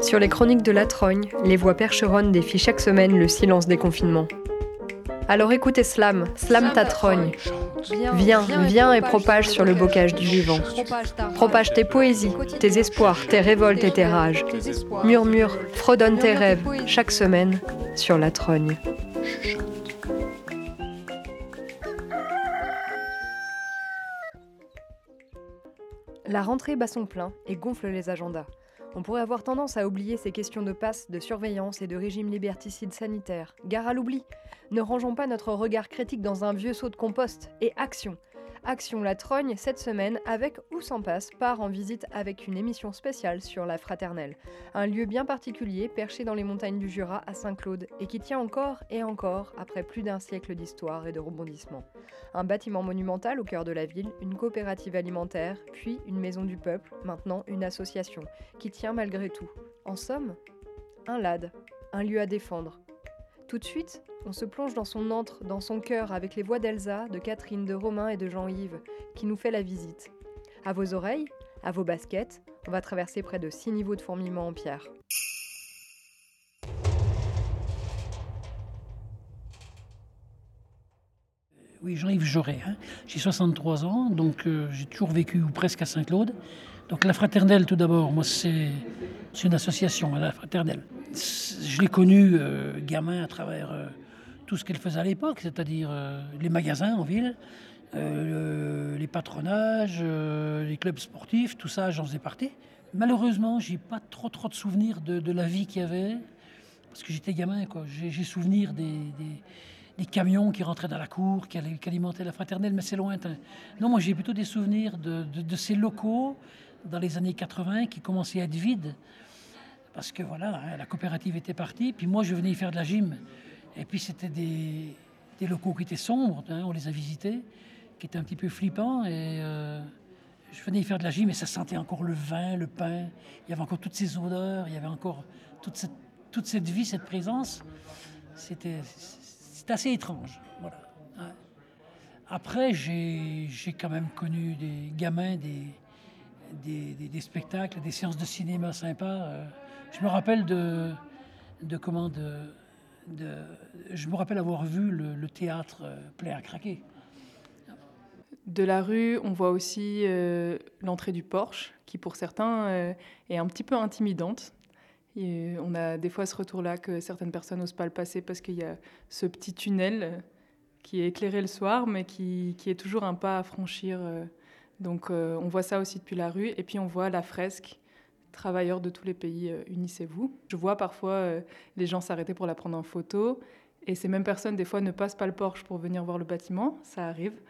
Sur les chroniques de la Trogne, les voix percheronnes défient chaque semaine le silence des confinements. Alors écoutez Slam, Slam ta trogne. Viens, viens et propage sur le bocage du vivant. Propage tes poésies, tes espoirs, tes révoltes et tes rages. Murmure, fredonne tes rêves, chaque semaine, sur la trogne. La rentrée bat son plein et gonfle les agendas. On pourrait avoir tendance à oublier ces questions de passe, de surveillance et de régime liberticide sanitaire. Gare à l'oubli. Ne rangeons pas notre regard critique dans un vieux seau de compost. Et action Action La Trogne, cette semaine, avec ou sans passe, part en visite avec une émission spéciale sur la Fraternelle. Un lieu bien particulier, perché dans les montagnes du Jura à Saint-Claude, et qui tient encore et encore après plus d'un siècle d'histoire et de rebondissement. Un bâtiment monumental au cœur de la ville, une coopérative alimentaire, puis une maison du peuple, maintenant une association, qui tient malgré tout. En somme, un LAD, un lieu à défendre. Tout de suite, on se plonge dans son antre, dans son cœur, avec les voix d'Elsa, de Catherine, de Romain et de Jean-Yves, qui nous fait la visite. À vos oreilles, à vos baskets, on va traverser près de six niveaux de fourmillement en pierre. Oui, Jean-Yves Joret. Hein. J'ai 63 ans, donc euh, j'ai toujours vécu ou presque à Saint-Claude. Donc la Fraternelle, tout d'abord, moi, c'est une association, la Fraternelle. Je l'ai connue euh, gamin à travers euh, tout ce qu'elle faisait à l'époque, c'est-à-dire les magasins en ville, les patronages, les clubs sportifs, tout ça, j'en faisais partie. Malheureusement, j'ai pas trop trop de souvenirs de, la vie qu'il y avait, parce que j'étais gamin. J'ai souvenir des des camions qui rentraient dans la cour, qui, alimentaient la fraternelle, mais c'est lointain. Non, moi j'ai plutôt des souvenirs de, ces locaux dans les années 80 qui commençaient à être vides. Parce que voilà, hein, la coopérative était partie, puis moi je venais y faire de la gym. Et puis c'était des, locaux qui étaient sombres, hein, on les a visités, qui étaient un petit peu flippants. Et euh, je venais y faire de la gym et ça sentait encore le vin, le pain. Il y avait encore toutes ces odeurs, il y avait encore toute cette, toute cette vie, cette présence. C'était assez étrange. Voilà. Après, j'ai quand même connu des gamins, des, des, spectacles, des séances de cinéma sympas. Euh. Je me rappelle de, de comment de, je me rappelle avoir vu le, théâtre euh, plein à craquer. De la rue, on voit aussi euh, l'entrée du Porsche, qui pour certains est un petit peu intimidante on a des fois ce retour-là que certaines personnes n'osent pas le passer parce qu'il y a ce petit tunnel qui est éclairé le soir, mais qui, est toujours un pas à franchir. Euh. Donc euh, on voit ça aussi depuis la rue. Et puis on voit la fresque Travailleurs de tous les pays, euh, unissez-vous. Je vois parfois les gens s'arrêter pour la prendre en photo. Et ces mêmes personnes, des fois, ne passent pas le Porsche pour venir voir le bâtiment. Ça arrive.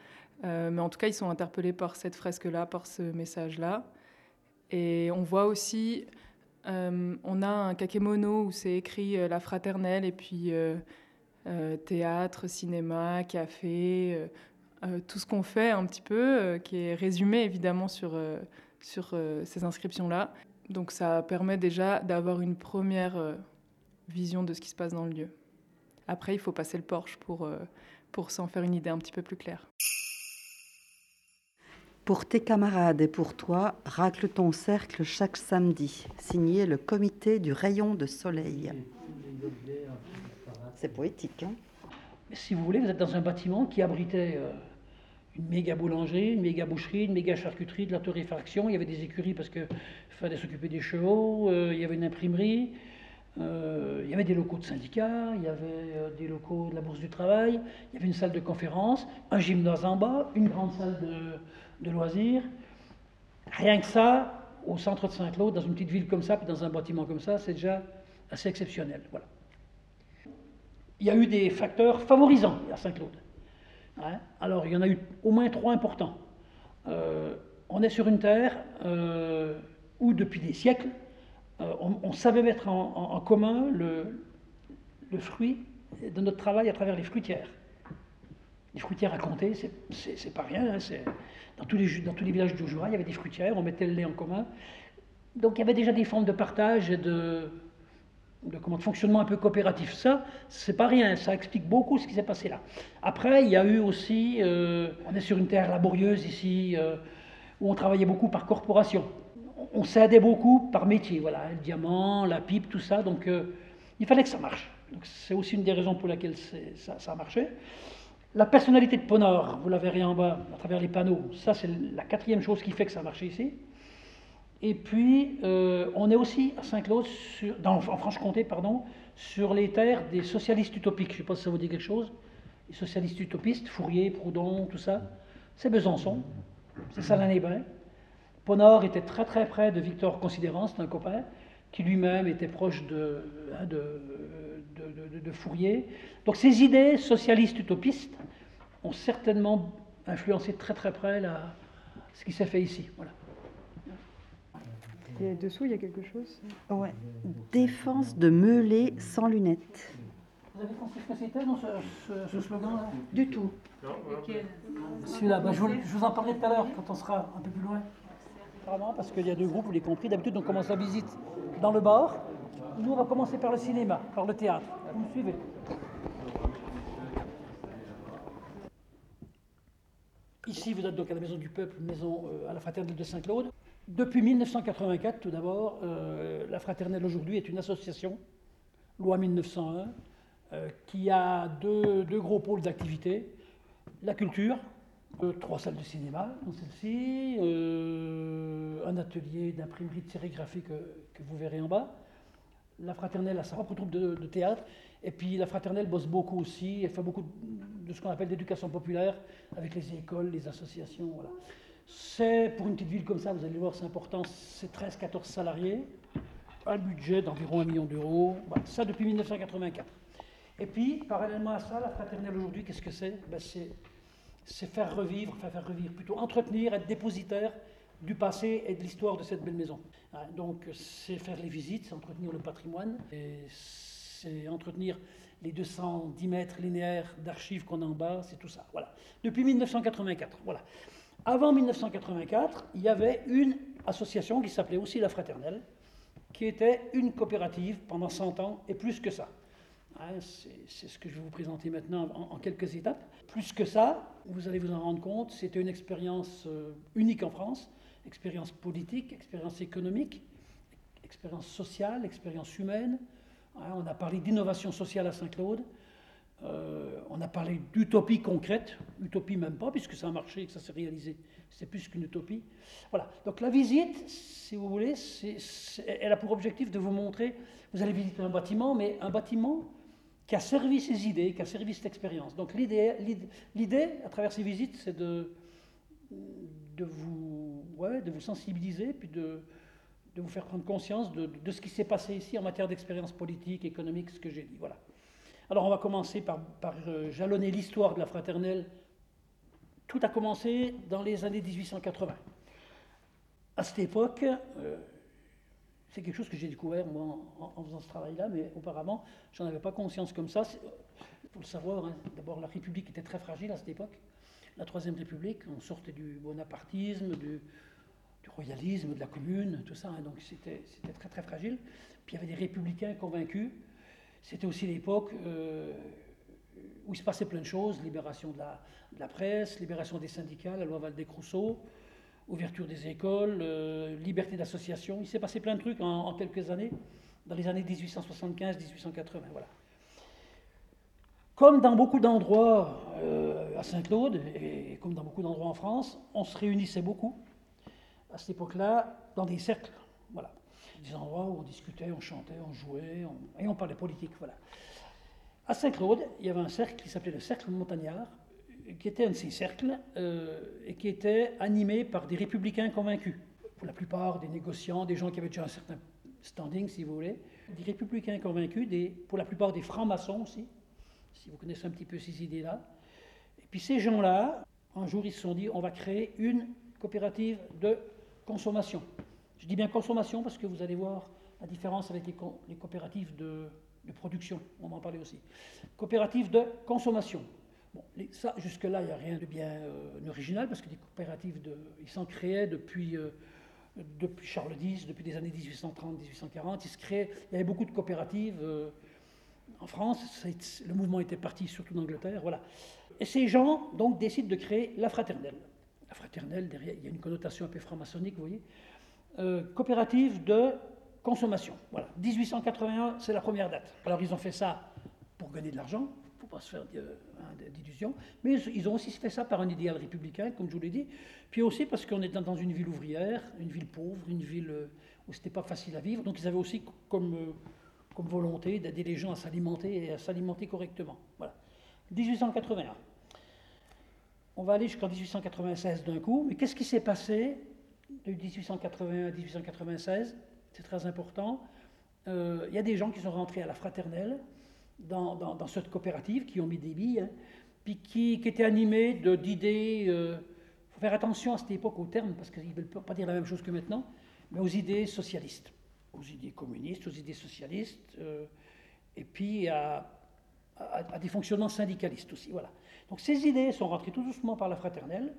mais en tout cas, ils sont interpellés par cette fresque-là, par ce message-là. Et on voit aussi euh, on a un kakemono où c'est écrit euh, la fraternelle et puis euh, théâtre, cinéma, café, tout ce qu'on fait un petit peu, qui est résumé évidemment sur, sur ces inscriptions-là. Donc ça permet déjà d'avoir une première vision de ce qui se passe dans le lieu. Après, il faut passer le Porsche pour, pour s'en faire une idée un petit peu plus claire. Pour tes camarades et pour toi, racle ton cercle chaque samedi. Signé le comité du rayon de soleil. C'est poétique, hein? Si vous voulez, vous êtes dans un bâtiment qui abritait euh, une méga boulangerie, une méga boucherie, une méga charcuterie, de la torréfaction. Il y avait des écuries parce qu'il fallait s'occuper des chevaux. Euh, il y avait une imprimerie. Euh, il y avait des locaux de syndicats, il y avait des locaux de la Bourse du Travail, il y avait une salle de conférence, un gymnase en bas, une grande salle de, de loisirs. Rien que ça, au centre de Saint-Claude, dans une petite ville comme ça, puis dans un bâtiment comme ça, c'est déjà assez exceptionnel. Voilà. Il y a eu des facteurs favorisants à Saint-Claude. Alors, il y en a eu au moins trois importants. Euh, on est sur une terre euh, où, depuis des siècles, euh, on, savait mettre en, commun le, fruit de notre travail à travers les fruitières les fruitières à compter, c'est pas rien. Hein, dans, tous les, dans tous les villages du Jura, il y avait des fruitières, on mettait le lait en commun. Donc il y avait déjà des formes de partage et de, de, comment, fonctionnement un peu coopératif. Ça, c'est pas rien, ça explique beaucoup ce qui s'est passé là. Après, il y a eu aussi, euh, on est sur une terre laborieuse ici, euh, où on travaillait beaucoup par corporation. on s'aidait beaucoup par métier, voilà, le diamant, la pipe, tout ça. Donc euh, il fallait que ça marche. c'est aussi une des raisons pour lesquelles ça, ça, a marché. La personnalité de Ponor, vous la verrez en bas à travers les panneaux, ça c'est la quatrième chose qui fait que ça a marché ici. Et puis, euh, on est aussi à Saint-Claude, en Franche-Comté, pardon, sur les terres des socialistes utopiques. Je ne sais pas si ça vous dit quelque chose. Les socialistes utopistes, Fourier, Proudhon, tout ça. C'est Besançon, c'est Salanébain. Ponor était très très près de Victor Considérant, c'est un copain, qui lui-même était proche de, hein, de, Fourier. Donc ces idées socialistes utopistes ont certainement influencé très très près ce qui s'est fait ici. Voilà. Et dessous, il y a quelque chose Ouais. Défense de Meulé sans lunettes. Vous avez compris ce que c'était dans ce, slogan-là Du tout. Celui-là, bah, je, vous, je, vous, en parlerai tout à l'heure quand on sera un peu plus loin. Vraiment, parce qu'il y a deux groupes, vous l'avez compris. D'habitude, on commence la visite dans le bar. Nous, on va commencer par le cinéma, par le théâtre. Vous me suivez Ici, vous êtes donc à la Maison du Peuple, maison euh, à la Fraternelle de Saint-Claude. Depuis 1984, tout d'abord, euh, la Fraternelle aujourd'hui est une association, loi 1901, euh, qui a deux, gros pôles d'activité. La culture, euh, trois salles de cinéma, dans celle-ci, un atelier d'imprimerie de sérigraphie que, vous verrez en bas. La Fraternelle a sa propre troupe de, de, théâtre. Et puis la Fraternelle bosse beaucoup aussi, elle fait beaucoup de ce qu'on appelle l'éducation populaire avec les écoles, les associations. Voilà. C'est, pour une petite ville comme ça, vous allez voir, c'est important, c'est 13-14 salariés, un budget d'environ un million d'euros, ça depuis 1984. Et puis, parallèlement à ça, la fraternelle aujourd'hui, qu'est-ce que c'est? Ben c'est, faire revivre, enfin faire revivre, plutôt entretenir, être dépositaire du passé et de l'histoire de cette belle maison. Donc, c'est faire les visites, c'est entretenir le patrimoine, c'est entretenir les 210 mètres linéaires d'archives qu'on a en bas, c'est tout ça. Voilà. Depuis 1984. Voilà. Avant 1984, il y avait une association qui s'appelait aussi la Fraternelle, qui était une coopérative pendant 100 ans et plus que ça. Hein, c'est ce que je vais vous présenter maintenant en, quelques étapes. Plus que ça, vous allez vous en rendre compte, c'était une expérience euh, unique en France, expérience politique, expérience économique, expérience sociale, expérience humaine. Hein, on a parlé d'innovation sociale à Saint-Claude. Euh, on a parlé d'utopie concrète, utopie même pas, puisque ça a marché et que ça s'est réalisé. C'est plus qu'une utopie. Voilà. Donc la visite, si vous voulez, elle a pour objectif de vous montrer, vous allez visiter un bâtiment, mais un bâtiment qui a servi ses idées, qui a servi cette expérience. Donc l'idée, à travers ces visites, c'est de, vous, ouais, de vous sensibiliser, puis de, de vous faire prendre conscience de, de ce qui s'est passé ici en matière d'expérience politique, économique, ce que j'ai dit. Voilà. Alors on va commencer par, euh, jalonner l'histoire de la fraternelle. Tout a commencé dans les années 1880. À cette époque, euh, c'est quelque chose que j'ai découvert moi en, faisant ce travail-là, mais auparavant, j'en avais pas conscience comme ça. Il faut le savoir, hein. d'abord la République était très fragile à cette époque. La Troisième République, on sortait du bonapartisme, du, royalisme, de la commune, tout ça, hein. donc c'était très très fragile. Puis il y avait des républicains convaincus c'était aussi l'époque euh, où il se passait plein de choses, libération de la, presse, libération des syndicats, la loi Valdez-Crousseau, ouverture des écoles, euh, liberté d'association. Il s'est passé plein de trucs en, quelques années, dans les années 1875-1880. Voilà. Comme dans beaucoup d'endroits euh, à Saint-Claude, et comme dans beaucoup d'endroits en France, on se réunissait beaucoup à cette époque-là dans des cercles. Voilà des endroits où on discutait, on chantait, on jouait, et on parlait politique. Voilà. À Saint-Claude, il y avait un cercle qui s'appelait le Cercle Montagnard, qui était un de ces cercles, euh, et qui était animé par des républicains convaincus. Pour la plupart des négociants, des gens qui avaient déjà un certain standing, si vous voulez. Des républicains convaincus, pour la plupart des francs-maçons aussi, si vous connaissez un petit peu ces idées-là. Et puis ces gens-là, un jour, ils se sont dit, on va créer une coopérative de consommation. Je dis bien consommation parce que vous allez voir la différence avec les, coopératives de, production, on en parler aussi. Coopératives de consommation. Bon, ça, jusque-là, il n'y a rien de bien euh, original parce que les coopératives, ils s'en créaient depuis, euh, depuis Charles X, depuis les années 1830-1840. Il, se créait, il y avait beaucoup de coopératives euh, en France. le mouvement était parti surtout d'Angleterre. Voilà. Et ces gens, donc, décident de créer la fraternelle. La fraternelle, derrière, il y a une connotation un peu franc-maçonnique, vous voyez. Euh, coopérative de consommation. Voilà, 1881, c'est la première date. Alors ils ont fait ça pour gagner de l'argent, il ne faut pas se faire hein, d'illusions, mais ils ont aussi fait ça par un idéal républicain, comme je vous l'ai dit, puis aussi parce qu'on était dans une ville ouvrière, une ville pauvre, une ville euh, où ce n'était pas facile à vivre, donc ils avaient aussi comme, euh, comme volonté d'aider les gens à s'alimenter et à s'alimenter correctement. Voilà. 1881. On va aller jusqu'en 1896 d'un coup, mais qu'est-ce qui s'est passé de 1881 à 1896 C'est très important. Euh, il y a des gens qui sont rentrés à la fraternelle dans, cette coopérative, qui ont mis des billes, hein, puis qui, étaient animés d'idées. Il euh, faut faire attention à cette époque aux termes, parce qu'ils ne veulent pas dire la même chose que maintenant, mais aux idées socialistes, aux idées communistes, aux idées socialistes, euh, et puis à, à, des fonctionnements syndicalistes aussi. Voilà. Donc ces idées sont rentrées tout doucement par la fraternelle.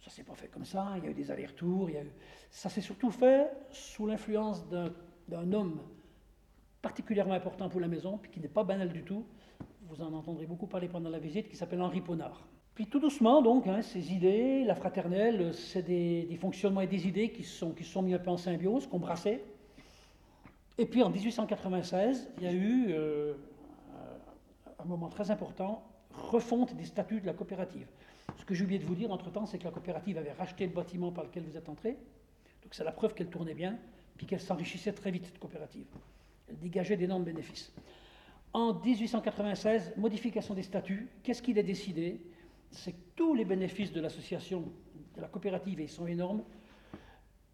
Ça ne s'est pas fait comme ça, il y a eu des allers-retours. Ça s'est surtout fait sous l'influence d'un homme particulièrement important pour la maison, puis qui n'est pas banal du tout. Vous en entendrez beaucoup parler pendant la visite, qui s'appelle Henri Ponard. Puis tout doucement, donc, hein, ces idées, la fraternelle, c'est des, fonctionnements et des idées qui sont, sont mis un peu en symbiose, qu'on brassait. Et puis en 1896, il y a eu euh, un moment très important, refonte des statuts de la coopérative. Ce que j'ai oublié de vous dire entre-temps, c'est que la coopérative avait racheté le bâtiment par lequel vous êtes entré. Donc c'est la preuve qu'elle tournait bien, puis qu'elle s'enrichissait très vite, cette coopérative. Elle dégageait d'énormes bénéfices. En 1896, modification des statuts, qu'est-ce qu'il a décidé? C'est que tous les bénéfices de l'association, de la coopérative, et ils sont énormes,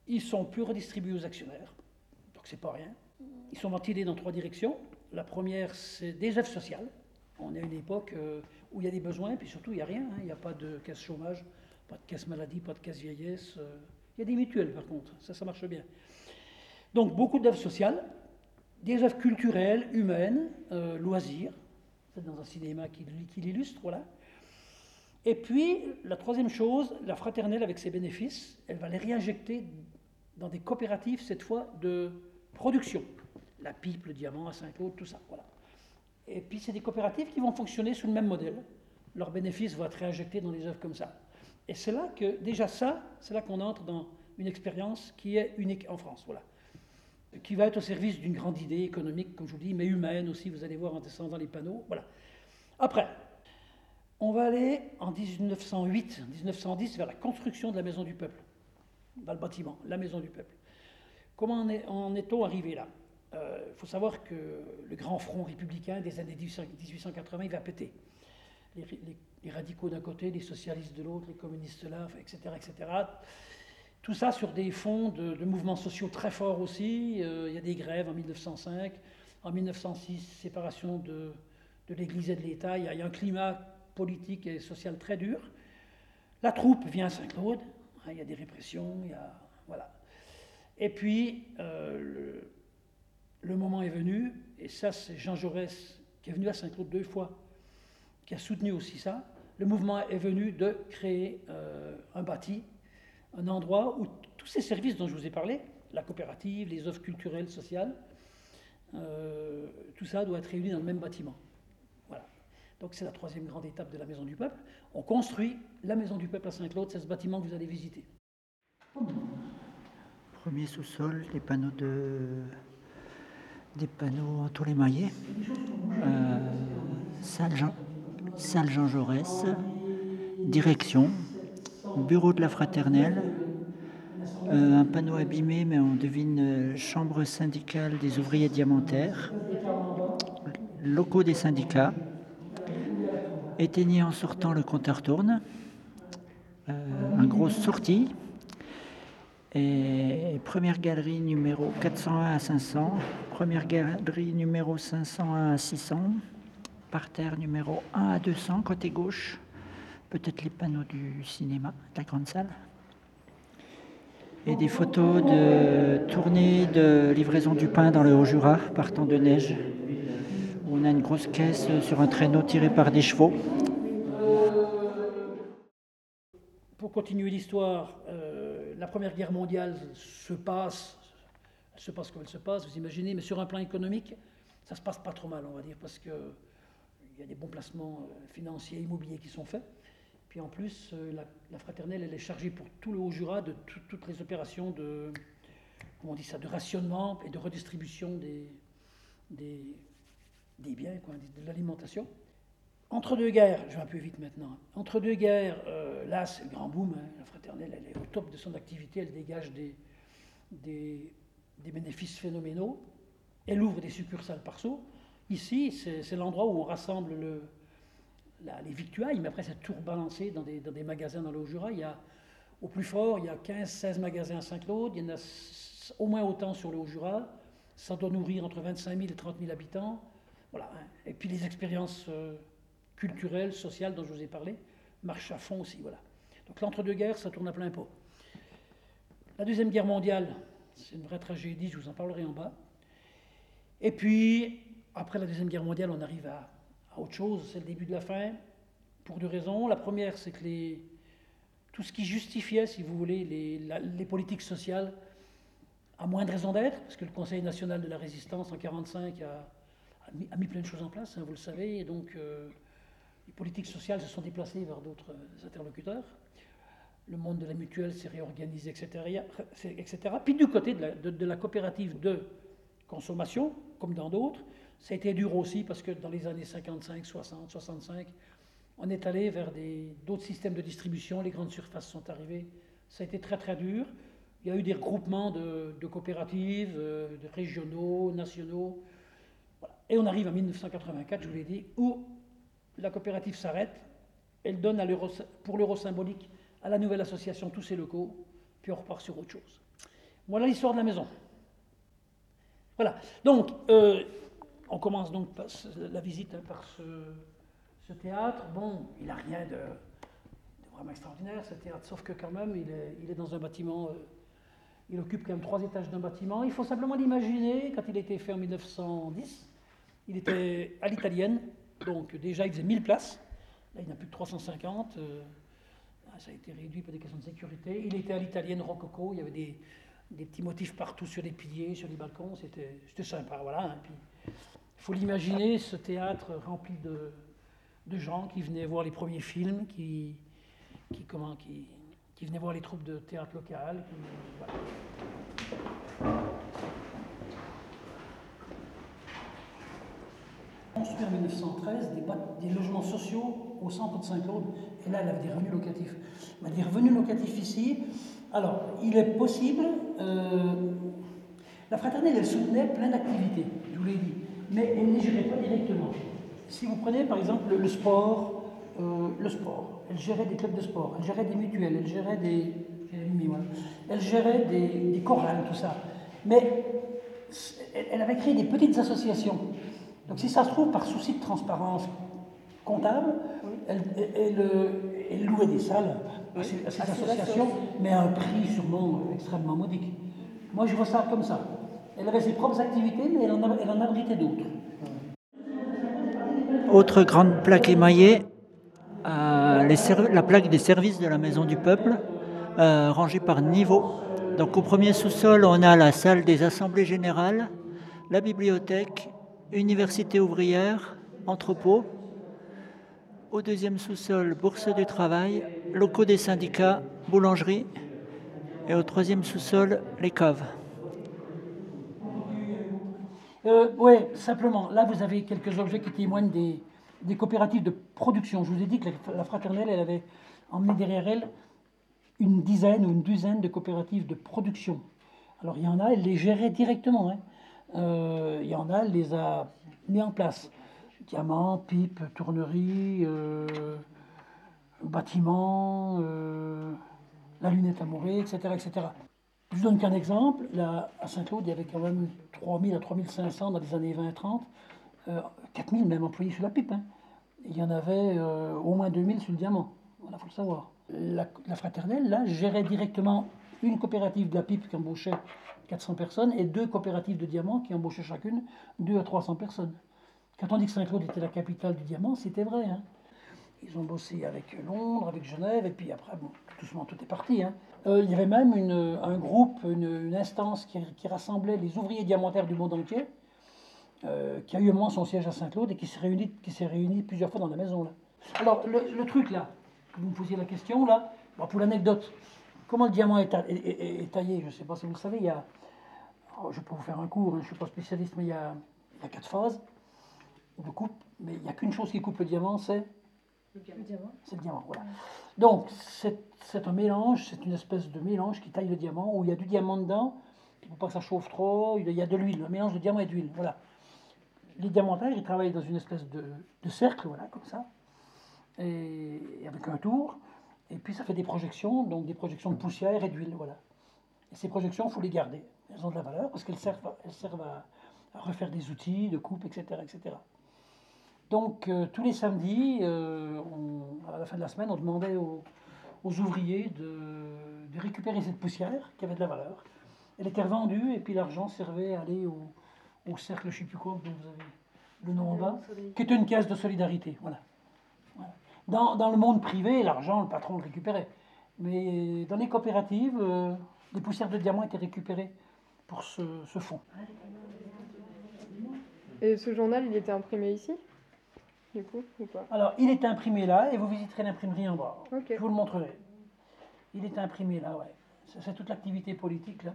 ils sont plus redistribués aux actionnaires. Donc c'est pas rien. Ils sont ventilés dans trois directions. La première, c'est des œuvres sociales. On est à une époque euh, où il y a des besoins, puis surtout il n'y a rien. Hein. Il n'y a pas de caisse chômage, pas de caisse maladie, pas de caisse vieillesse. Euh. Il y a des mutuelles par contre, ça, ça marche bien. Donc beaucoup d'œuvres sociales, des œuvres culturelles, humaines, euh, loisirs. C'est dans un cinéma qui, qui l'illustre, voilà. Et puis, la troisième chose, la fraternelle avec ses bénéfices, elle va les réinjecter dans des coopératives, cette fois, de production. La pipe, le diamant à Saint-Claude, tout ça, voilà. Et puis, c'est des coopératives qui vont fonctionner sous le même modèle. Leurs bénéfices vont être réinjectés dans des œuvres comme ça. Et c'est là que, déjà ça, c'est là qu'on entre dans une expérience qui est unique en France. Voilà. Qui va être au service d'une grande idée économique, comme je vous dis, mais humaine aussi, vous allez voir en descendant les panneaux. Voilà. Après, on va aller en 1908, 1910 vers la construction de la Maison du Peuple, dans le bâtiment, la Maison du Peuple. Comment en est-on arrivé là? Il euh, faut savoir que le grand front républicain des années 1880, il va péter. Les, radicaux d'un côté, les socialistes de l'autre, les communistes là, etc., etc. Tout ça sur des fonds de, mouvements sociaux très forts aussi. Euh, il y a des grèves en 1905. En 1906, séparation de, l'Église et de l'État. Il, y a un climat politique et social très dur. La troupe vient à Saint-Claude. Hein, il y a des répressions. Il y a, voilà. Et puis, euh, le, le moment est venu, et ça c'est Jean Jaurès qui est venu à Saint-Claude deux fois, qui a soutenu aussi ça, le mouvement est venu de créer euh, un bâti, un endroit où tous ces services dont je vous ai parlé, la coopérative, les offres culturelles, sociales, euh, tout ça doit être réuni dans le même bâtiment. Voilà. Donc c'est la troisième grande étape de la Maison du Peuple. On construit la Maison du Peuple à Saint-Claude, c'est ce bâtiment que vous allez visiter. Premier sous-sol, les panneaux de des panneaux en tous les maillets. Euh, salle, Jean, salle Jean Jaurès, direction, bureau de la fraternelle, euh, un panneau abîmé, mais on devine euh, chambre syndicale des ouvriers diamantaires, locaux des syndicats, éteignez en sortant le compteur tourne, un gros sortie, et première galerie numéro 401 à 500, première galerie numéro 501 à 600, parterre numéro 1 à 200, côté gauche, peut-être les panneaux du cinéma, de la grande salle. Et des photos de tournée de livraison du pain dans le Haut-Jura, partant de neige. On a une grosse caisse sur un traîneau tiré par des chevaux. Pour continuer l'histoire, euh, la Première Guerre mondiale se passe, se passe comme elle se passe, vous imaginez, mais sur un plan économique, ça se passe pas trop mal, on va dire, parce qu'il y a des bons placements euh, financiers, immobiliers qui sont faits. Puis en plus, euh, la, fraternelle, elle est chargée pour tout le Haut-Jura de toutes les opérations de, comment on dit ça, de rationnement et de redistribution des, des, des biens, quoi, de l'alimentation. Entre deux guerres, je vais un peu vite maintenant, entre deux guerres, euh, là c'est le grand boom, hein. la fraternelle elle est au top de son activité, elle dégage des, bénéfices phénoménaux, elle ouvre des succursales par saut. Ici, c'est l'endroit où on rassemble le, les victuailles, mais après c'est tout rebalancé dans des, magasins dans le Haut-Jura. Au plus fort, il y a 15-16 magasins à Saint-Claude, il y en a au moins autant sur le Haut-Jura. Ça doit nourrir entre 25 000 et 30 000 habitants. Hein. Et puis les expériences euh, culturelles, sociales dont je vous ai parlé marchent à fond aussi. Voilà. Donc l'entre-deux-guerres, ça tourne à plein pot. La Deuxième Guerre mondiale, c'est une vraie tragédie, je vous en parlerai en bas. Et puis, après la Deuxième Guerre mondiale, on arrive à, autre chose, c'est le début de la fin, pour deux raisons. La première, c'est que tout ce qui justifiait, si vous voulez, les, politiques sociales a moins de raison d'être, parce que le Conseil national de la résistance en 1945 a, a, mis, plein de choses en place, hein, vous le savez, et donc euh, les politiques sociales se sont déplacées vers d'autres interlocuteurs. Le monde de la mutuelle s'est réorganisé, etc.. Puis du côté de la, coopérative de consommation, comme dans d'autres, ça a été dur aussi parce que dans les années 55, 60, 65, on est allé vers d'autres systèmes de distribution, les grandes surfaces sont arrivées. Ça a été très très dur. Il y a eu des regroupements de, coopératives, euh, de régionaux, nationaux. Et on arrive en 1984, je vous l'ai dit, où la coopérative s'arrête. Elle donne pour l'euro symbolique à la nouvelle association tous ses locaux, puis on repart sur autre chose. Voilà l'histoire de la maison. Voilà. Donc, euh, on commence donc la visite par ce, théâtre. Bon, il n'a rien de, vraiment extraordinaire, ce théâtre, sauf que quand même, il est, dans un bâtiment, euh, il occupe quand même trois étages d'un bâtiment. Il faut simplement l'imaginer, quand il a été fait en 1910, il était à l'italienne, donc déjà il faisait 1000 places. Là, il n'a plus de 350. Euh, ça a été réduit pour des questions de sécurité. Il était à l'italienne rococo, il y avait des, petits motifs partout sur les piliers, sur les balcons, c'était sympa, voilà. Il faut l'imaginer, ce théâtre rempli de, gens qui venaient voir les premiers films, qui, comment, qui, venaient voir les troupes de théâtre local. Construit en 1913 des, des, logements sociaux au centre de Saint-Claude, et là, elle avait des revenus locatifs. Mais des revenus locatifs ici, alors, il est possible, euh, la fraternelle, elle soutenait plein d'activités, je vous l'ai dit mais elle ne les gérait pas directement. Si vous prenez par exemple le, sport, euh, le sport, elle gérait des clubs de sport, elle gérait des mutuelles, elle gérait des, elle gérait des, chorales, tout ça. Mais elle, avait créé des petites associations. Donc si ça se trouve, par souci de transparence comptable, elle, louait des salles à ces, associations, mais à un prix sûrement extrêmement modique. Moi, je vois ça comme ça. Elle avait ses propres activités, mais elle en, elle en abritait d'autres. Autre grande plaque émaillée, euh, la plaque des services de la Maison du Peuple, euh, rangée par niveau. Donc au premier sous-sol, on a la salle des assemblées générales, la bibliothèque, université ouvrière, entrepôt. Au deuxième sous-sol, bourse du travail, locaux des syndicats, boulangerie. Et au troisième sous-sol, les caves. Euh, oui, simplement, là vous avez quelques objets qui témoignent des, coopératives de production. Je vous ai dit que la, fraternelle, elle avait emmené derrière elle une dizaine ou une douzaine de coopératives de production. Alors il y en a, elle les gérait directement. Hein. Euh, il y en a, les a mis en place. Diamants, pipes, tourneries, euh, bâtiments, la lunette amourée, etc., etc. Je vous donne qu'un exemple. Là, à Saint-Claude, il y avait quand même 3000 à 3500 dans les années 20-30, 4000 même employés sur la pipe. Hein. Il y en avait euh, au moins 2000 sur le diamant. Voilà, il faut le savoir. La, fraternelle, là, gérait directement une coopérative de la pipe qui embauchait 400 personnes et deux coopératives de diamants qui embauchaient chacune 2 à 300 personnes. Quand on dit que Saint-Claude était la capitale du diamant, c'était vrai. Hein. Ils ont bossé avec Londres, avec Genève, et puis après, bon, doucement, tout est parti. Hein. Euh, il y avait même un groupe, une, instance qui, rassemblait les ouvriers diamantaires du monde entier, euh, qui a eu moins son siège à Saint-Claude et qui s'est réuni, plusieurs fois dans la maison. Là. Alors, le, truc là, vous me posiez la question là, pour l'anecdote, comment le diamant est, taillé, je ne sais pas si vous le savez, il y a, oh, je peux vous faire un cours, hein, je ne suis pas spécialiste, mais il y, a, il y a quatre phases de coupe, mais il n'y a qu'une chose qui coupe le diamant, c'est Le diamant. c'est le diamant. Voilà. Donc, c'est un mélange, c'est une espèce de mélange qui taille le diamant, où il y a du diamant dedans, il ne faut pas que ça chauffe trop, il y a de l'huile, un mélange de diamant et d'huile. Voilà. Les diamantaires, ils travaillent dans une espèce de, de cercle, voilà, comme ça, et avec un tour, et puis ça fait des projections, donc des projections de poussière et d'huile, voilà. Et ces projections, il faut les garder. Elles ont de la valeur parce qu'elles servent, elles servent à, à refaire des outils de coupe, etc. etc. Donc, euh, tous les samedis, euh, on- à la fin de la semaine, on demandait aux, aux ouvriers de, de récupérer cette poussière qui avait de la valeur. Elle était revendue et puis l'argent servait à aller au, au cercle, je ne sais plus quoi, dont vous avez le nom en bas, qui était une caisse de solidarité. Voilà. Voilà. Dans, dans le monde privé, l'argent, le patron le récupérait. Mais dans les coopératives, euh, les poussières de diamants étaient récupérées pour ce, ce fonds. Et ce journal, il était imprimé ici Du coup, ou pas? Alors, il est imprimé là et vous visiterez l'imprimerie en bas. Je vous le montrerai. Il est imprimé là, ouais. C'est toute l'activité politique là.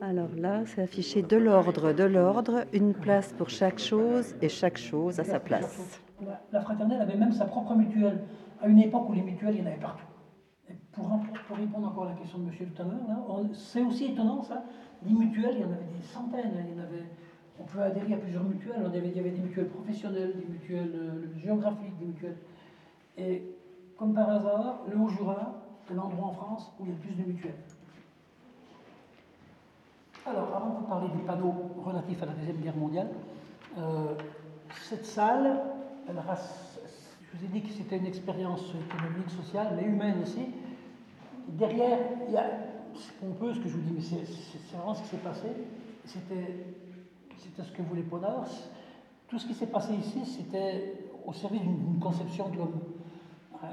Alors là, c'est affiché de l'ordre, de l'ordre, une place pour chaque chose et chaque chose à sa place. La, fraternelle avait même sa propre mutuelle, à une époque où les mutuelles, il y en avait partout. Et pour, répondre encore à la question de monsieur tout à l'heure, c'est aussi étonnant ça. Les mutuelles, il y en avait des centaines. Il y en avait, on peut adhérer à plusieurs mutuelles. Il y avait des mutuelles professionnelles, des mutuelles euh, géographiques, des mutuelles. Et comme par hasard, le Haut-Jura, c'est l'endroit en France où il y a le plus de mutuelles. Alors, avant de vous parler des panneaux relatifs à la Deuxième Guerre mondiale, euh, cette salle, elle je vous ai dit que c'était une expérience économique, sociale, mais humaine aussi. Derrière, il y a, c'est pompeux ce que je vous dis, mais c'est, vraiment ce qui s'est passé. C'était, ce que voulait Ponard. Tout ce qui s'est passé ici, c'était au service d'une, conception de l'homme. hein,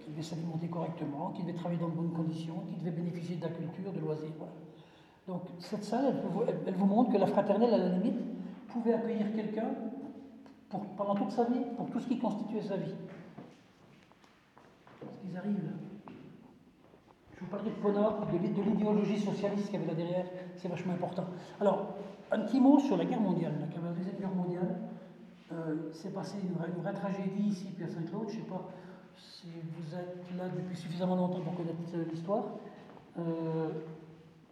qui devait s'alimenter correctement, qui devait travailler dans de bonnes conditions, qui devait bénéficier de la culture, de loisirs. Voilà. Donc cette salle, elle, vous- montre que la fraternelle, à la limite, pouvait accueillir quelqu'un pendant toute sa vie, pour tout ce qui constituait sa vie. Parce qu'ils arrivent. Je vous parlerai de Ponor, de l'id- de l'idéologie socialiste qu'il y avait là derrière, c'est vachement important. Alors, un petit mot sur la guerre mondiale, la deuxième guerre mondiale. Euh, c'est passé une vraie, une vraie tragédie ici, puis à Saint-Claude. Je ne sais pas si vous êtes là depuis suffisamment longtemps pour connaître euh, l'histoire. Euh,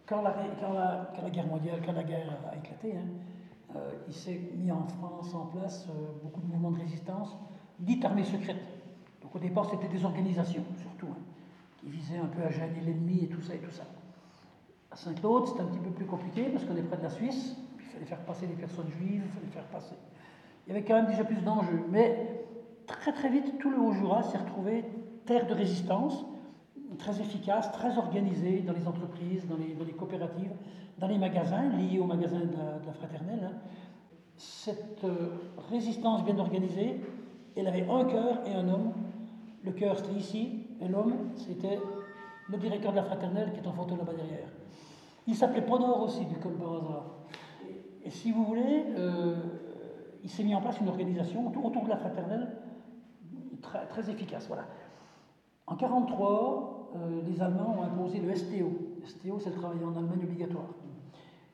quand, la, guerre mondiale, quand la guerre a éclaté, hein, euh, il s'est mis en France en place euh, beaucoup de mouvements de résistance, dites armées secrètes. Donc au départ, c'était des organisations, surtout, hein, qui visaient un peu à gêner l'ennemi et tout ça et tout ça. À Saint-Claude, c'était un petit peu plus compliqué parce qu'on est près de la Suisse, il fallait faire passer des personnes juives, il fallait faire passer. Il y avait quand même déjà plus d'enjeux. Mais très très vite, tout le Haut-Jura s'est retrouvé terre de résistance, très efficace, très organisée dans les entreprises, dans les, coopératives, dans les magasins, liés aux magasins de la, fraternelle. hein. Cette euh, résistance bien organisée, elle avait un cœur et un homme. Le cœur, c'était ici, et l'homme, c'était le directeur de la fraternelle qui est en photo là-bas derrière. Il s'appelait Ponor aussi, du comme par hasard. Et, si vous voulez, euh, il s'est mis en place une organisation autour, de la fraternelle très, très efficace. Voilà. En 1943, euh, les Allemands ont imposé le STO. STO, c'est le travail en Allemagne obligatoire.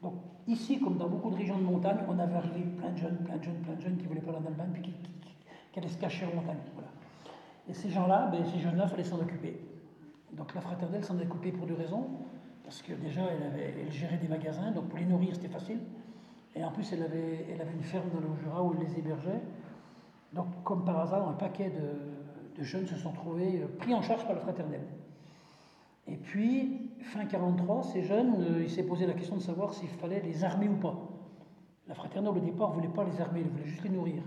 Donc, ici, comme dans beaucoup de régions de montagne, on avait arrivé plein de jeunes, plein de jeunes, plein de jeunes qui voulaient pas aller en Allemagne, puis qui, allaient se cacher en montagne. Voilà. Et ces gens-là, ben, ces jeunes-là, il fallait s'en occuper. Donc la fraternelle s'en est occupée pour deux raisons. Parce que déjà, elle, gérait des magasins, donc pour les nourrir, c'était facile. Et en plus, elle avait, une ferme dans le Jura où elle les hébergeait. Donc, comme par hasard, un paquet de, de jeunes se sont trouvés euh, pris en charge par la fraternelle. Et puis, fin 43, ces jeunes, euh, il s'est posé la question de savoir s'il fallait les armer ou pas. La fraternelle, au départ, ne voulait pas les armer, elle voulait juste les nourrir.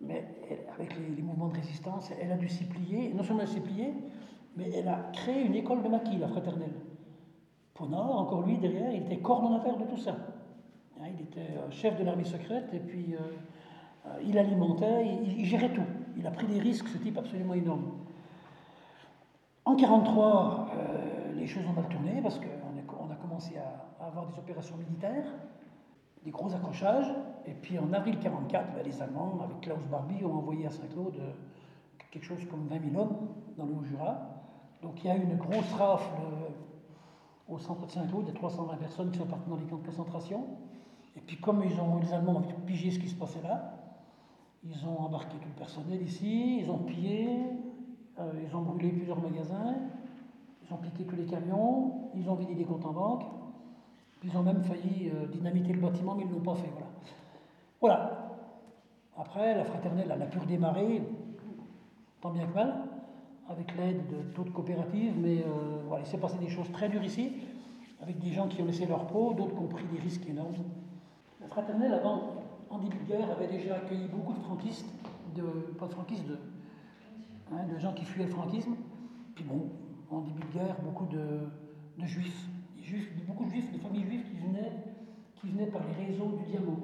Mais avec les, mouvements de résistance, elle a dû s'y plier. Non seulement elle s'est mais elle a créé une école de maquis, la fraternelle. Ponard, encore lui, derrière, il était coordonnateur de tout ça. Hein, Il était euh, chef de l'armée secrète et puis euh, euh, il alimentait, il, il gérait tout. Il a pris des risques, ce type absolument énorme. En 1943, euh, les choses ont mal tourné parce qu'on a, commencé à, avoir des opérations militaires, des gros accrochages. Et puis en avril 1944, ben, les Allemands, avec Klaus Barbie, ont envoyé à Saint-Claude euh, quelque chose comme 20 000 hommes dans le Haut-Jura. Donc il y a eu une grosse rafle au centre de Saint-Claude, a 320 personnes qui sont parties dans les camps de concentration. Et puis comme ils ont, les Allemands ont pigé ce qui se passait là, ils ont embarqué tout le personnel ici, ils ont pillé, euh, ils ont brûlé plusieurs magasins, ils ont piqué tous les camions, ils ont vidé des comptes en banque, ils ont même failli euh, dynamiter le bâtiment, mais ils ne l'ont pas fait. Voilà. Après, la fraternelle, elle a pu redémarrer, tant bien que mal, avec l'aide d'autres coopératives, mais euh, voilà, il s'est passé des choses très dures ici, avec des gens qui ont laissé leur peau, d'autres qui ont pris des risques énormes. La fraternelle, avant, en début de guerre, avait déjà accueilli beaucoup de franquistes, de, pas de franquistes, de, hein, de gens qui fuyaient le franquisme. Puis bon, en début de guerre, beaucoup de, juifs, beaucoup de juifs, de familles juives qui venaient, qui venaient par les réseaux du diamant,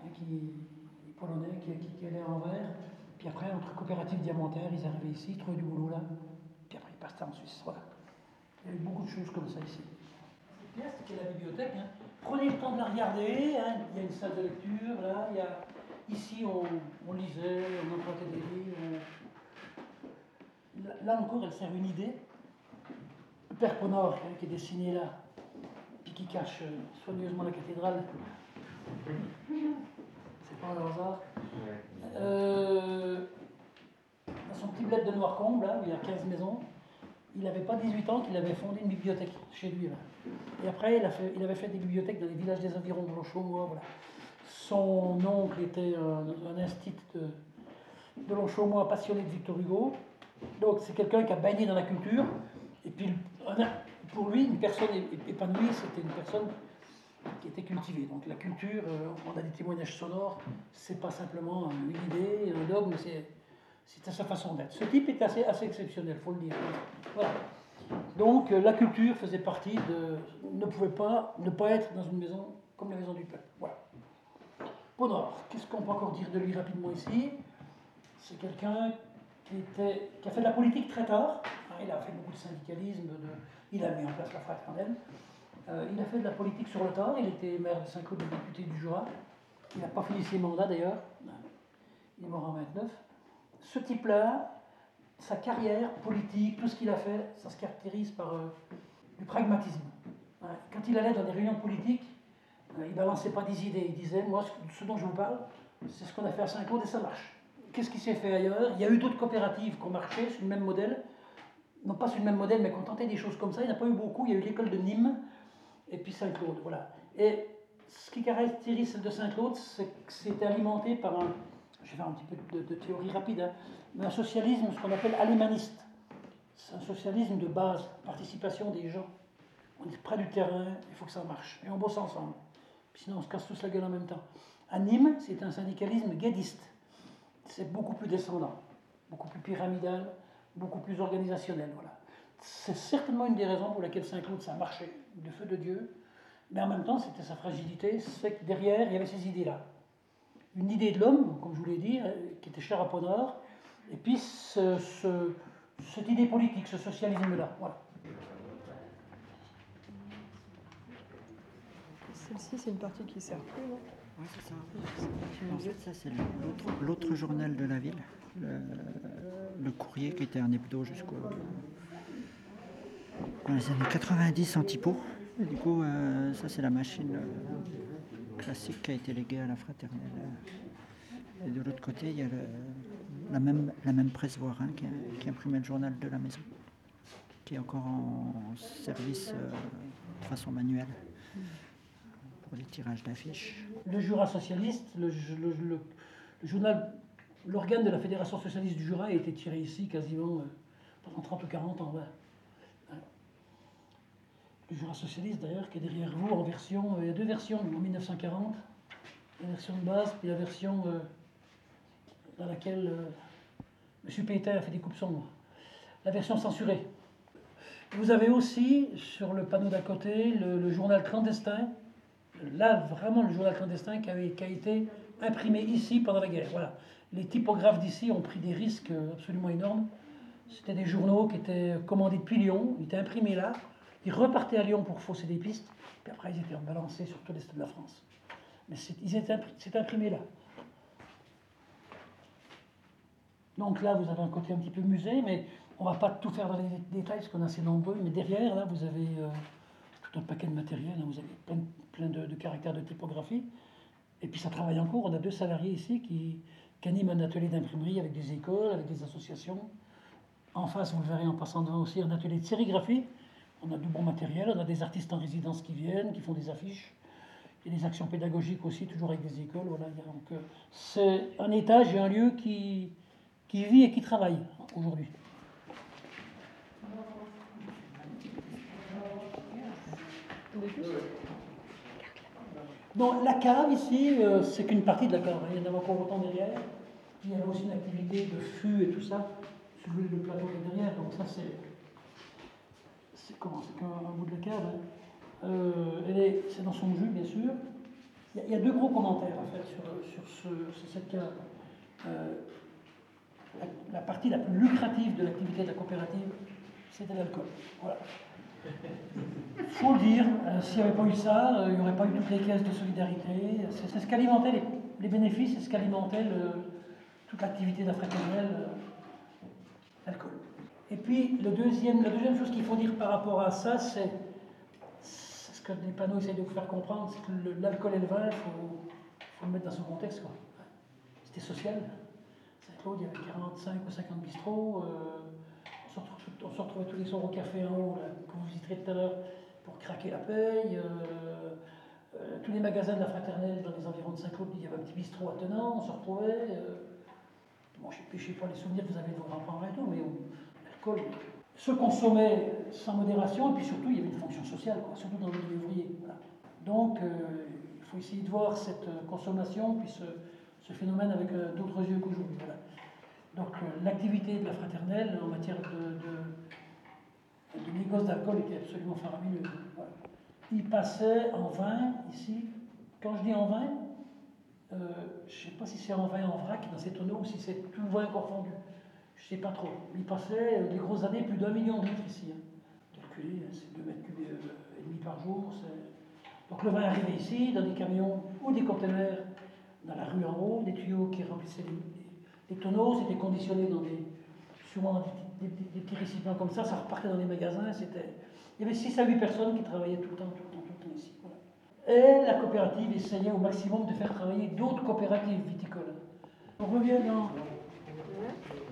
hein, les Polonais qui, allaient en Anvers. Puis après, entre coopératives diamantaires, ils arrivaient ici, ils trouvaient du boulot là. Puis après, ils passaient en Suisse. Voilà. Il y a eu beaucoup de choses comme ça ici. Pièce, qui est la bibliothèque, hein. prenez le temps de la regarder. Il y a une salle de lecture, là. Il y a... Ici, on, on lisait, on empruntait des livres. Là encore, elle sert une idée. Le Père Ponor, hein, qui est dessiné là, puis qui cache euh, soigneusement la cathédrale. C'est pas un hasard. Euh, dans son petit bled de Noircombe, là, où il y a 15 maisons, il n'avait pas 18 ans qu'il avait fondé une bibliothèque chez lui. Et après, il, a fait, il, avait fait des bibliothèques dans les villages des environs de. Voilà. Son oncle était un, un institut de, de passionné de Victor Hugo. Donc c'est quelqu'un qui a baigné dans la culture. Et puis pour lui, une personne épanouie, c'était une personne qui était cultivée. Donc la culture, euh, on a des témoignages sonores, c'est pas simplement une idée, un dogme, c'est sa façon d'être. Ce type est assez, assez exceptionnel, faut le dire. Voilà. Donc euh, la culture faisait partie de. ne pouvait pas ne pas être dans une maison comme la maison du peuple. Voilà. Ponor, qu'est-ce qu'on peut encore dire de lui rapidement ici? C'est quelqu'un qui, a fait de la politique très tard. il a fait beaucoup de syndicalisme, il a mis en place la fraternelle. Euh, il a fait de la politique sur le tard. Il était maire de Saint-Claude, député du Jura. Il n'a pas fini ses mandats d'ailleurs. Il est mort en 29. Ce type-là, sa carrière politique, tout ce qu'il a fait, ça se caractérise par euh, du pragmatisme. Quand il allait dans des réunions politiques, euh, il ne balançait pas des idées. Il disait Moi, ce dont je vous parle, c'est ce qu'on a fait à Saint-Claude et ça marche. Qu'est-ce qui s'est fait ailleurs? Il y a eu d'autres coopératives qui ont marché sur le même modèle. Non pas sur le même modèle, mais qui ont tenté des choses comme ça. Il n'y en a pas eu beaucoup. Il y a eu l'école de Nîmes et puis Saint-Claude. Voilà. Et ce qui caractérise celle de Saint-Claude, c'est que c'était alimenté par un. Je vais faire un petit peu de, théorie rapide, hein, mais un socialisme, ce qu'on appelle alémaniste. C'est un socialisme de base, participation des gens. On est près du terrain, il faut que ça marche. Et on bosse ensemble. Sinon, on se casse tous la gueule en même temps. À Nîmes, c'est un syndicalisme guédiste c'est beaucoup plus descendant, beaucoup plus pyramidal, beaucoup plus organisationnel. Voilà. C'est certainement une des raisons pour laquelle Saint-Claude, ça a marché, du feu de Dieu. Mais en même temps, c'était sa fragilité, c'est que derrière, il y avait ces idées-là. Une idée de l'homme, comme je vous l'ai dit, euh, qui était chère à Ponor, et puis ce, cette idée politique, ce socialisme-là. Voilà. Celle-ci, c'est une partie qui sert plus, non? Oui, c'est ça. En fait, ça, c'est l'autre journal de la ville, le, courrier qui était un hebdo jusqu'au. dans les années 90 en typo. Et du coup, euh, ça, c'est la machine euh, classique qui a été léguée à la fraternelle. Et de l'autre côté, il y a la, même, la même presse Voirin qui, qui, imprimait le journal de la maison, qui est encore en service euh, de façon manuelle pour les tirages d'affiches. Le Jura socialiste, le, journal, l'organe de la Fédération socialiste du Jura a été tiré ici quasiment euh, pendant 30 ou 40 ans. Le Jura socialiste d'ailleurs qui est derrière vous en version, euh, il y a deux versions en 1940, la version de base puis la version euh, dans laquelle M. Pétain a fait des coupes sombres, la version censurée. Vous avez aussi sur le panneau d'à côté le journal clandestin là, vraiment, le journal clandestin qui, a été imprimé ici pendant la guerre. Voilà. Les typographes d'ici ont pris des risques absolument énormes. C'était des journaux qui étaient commandés depuis Lyon, ils étaient imprimés là, ils repartaient à Lyon pour fausser des pistes, puis après ils étaient balancés sur tout l'est de la France. Mais c'est imprimé là. Donc là, vous avez un côté un petit peu musée, mais On va pas tout faire dans les détails parce qu'on est assez nombreux, mais derrière, là, vous avez euh, tout un paquet de matériel. hein. Vous avez plein, plein de, caractères de typographie. Et puis ça travaille en cours. On a deux salariés ici qui, qui animent un atelier d'imprimerie avec des écoles, avec des associations. En face, vous le verrez en passant devant aussi, un atelier de sérigraphie. On a du bon matériel, on a des artistes en résidence qui viennent, qui font des affiches. Il y a des actions pédagogiques aussi, toujours avec des écoles. Voilà. Donc, euh, c'est un étage et un lieu qui, qui vit et qui travaille aujourd'hui. Non, la cave ici, euh, c'est qu'une partie de la cave. hein. Il y en a encore autant derrière. Il y a aussi une activité de fût et tout ça. sur le le plateau est derrière. Donc ça, c'est. C'est comment C'est qu'un un bout de la cave. hein. Euh, c'est dans son jus, bien sûr. Il y, a, deux gros commentaires en fait sur, sur, ce- sur cette cave. Euh, la, la partie la plus lucrative de l'activité de la coopérative, c'était l'alcool. Voilà. faut le dire, euh, s'il n'y avait pas eu ça, euh, il n'y aurait pas eu toutes les caisses de solidarité. C'est ce qu'alimentait les, les bénéfices, c'est ce qu'alimentait toute l'activité de la fraternelle, euh, l'alcool. Et puis, la deuxième chose qu'il faut dire par rapport à ça, c'est ce que les panneaux essayent de vous faire comprendre, c'est que l'alcool et le vin, il faut, le mettre dans son contexte. C'était social. Saint-Claude, il y avait 45 ou 50 bistrots. On, se retrouvait tous les soirs au café en haut, que vous visiterez tout à l'heure, pour craquer la paye. euh, euh, tous les magasins de la fraternelle dans les environs de Saint-Claude, il y avait un petit bistrot attenant, on se retrouvait. euh, bon, je ne sais pas les souvenirs que vous avez de vos grands-parents et tout, mais l'alcool se consommait sans modération, et puis surtout, il y avait une fonction sociale, surtout dans le milieu ouvrier. Donc, il faut essayer de voir cette consommation, puis ce, phénomène avec d'autres yeux qu'aujourd'hui. Donc, euh, l'activité de la fraternelle en matière de, négoce d'alcool était absolument faramineuse. Il passait en vin, ici. Quand je dis en vin, euh, je ne sais pas si c'est en vin en vrac dans ces tonneaux ou si c'est tout vin confondu. Je ne sais pas trop. Il passait euh, des grosses années plus d'un million de litres ici. Hein. Calculé, c'est 2 mètres cubes et demi par jour. Donc le vin arrivait ici dans des camions ou des conteneurs dans la rue en haut, des tuyaux qui remplissaient les, les- tonneaux. C'était conditionné dans des, souvent des, des- petits récipients comme ça. Ça repartait dans les magasins. C'était, il y avait 6 à 8 personnes qui travaillaient tout le temps, tout le temps, tout le temps ici. Et la coopérative essayait au maximum de faire travailler d'autres coopératives viticoles. On revient dans,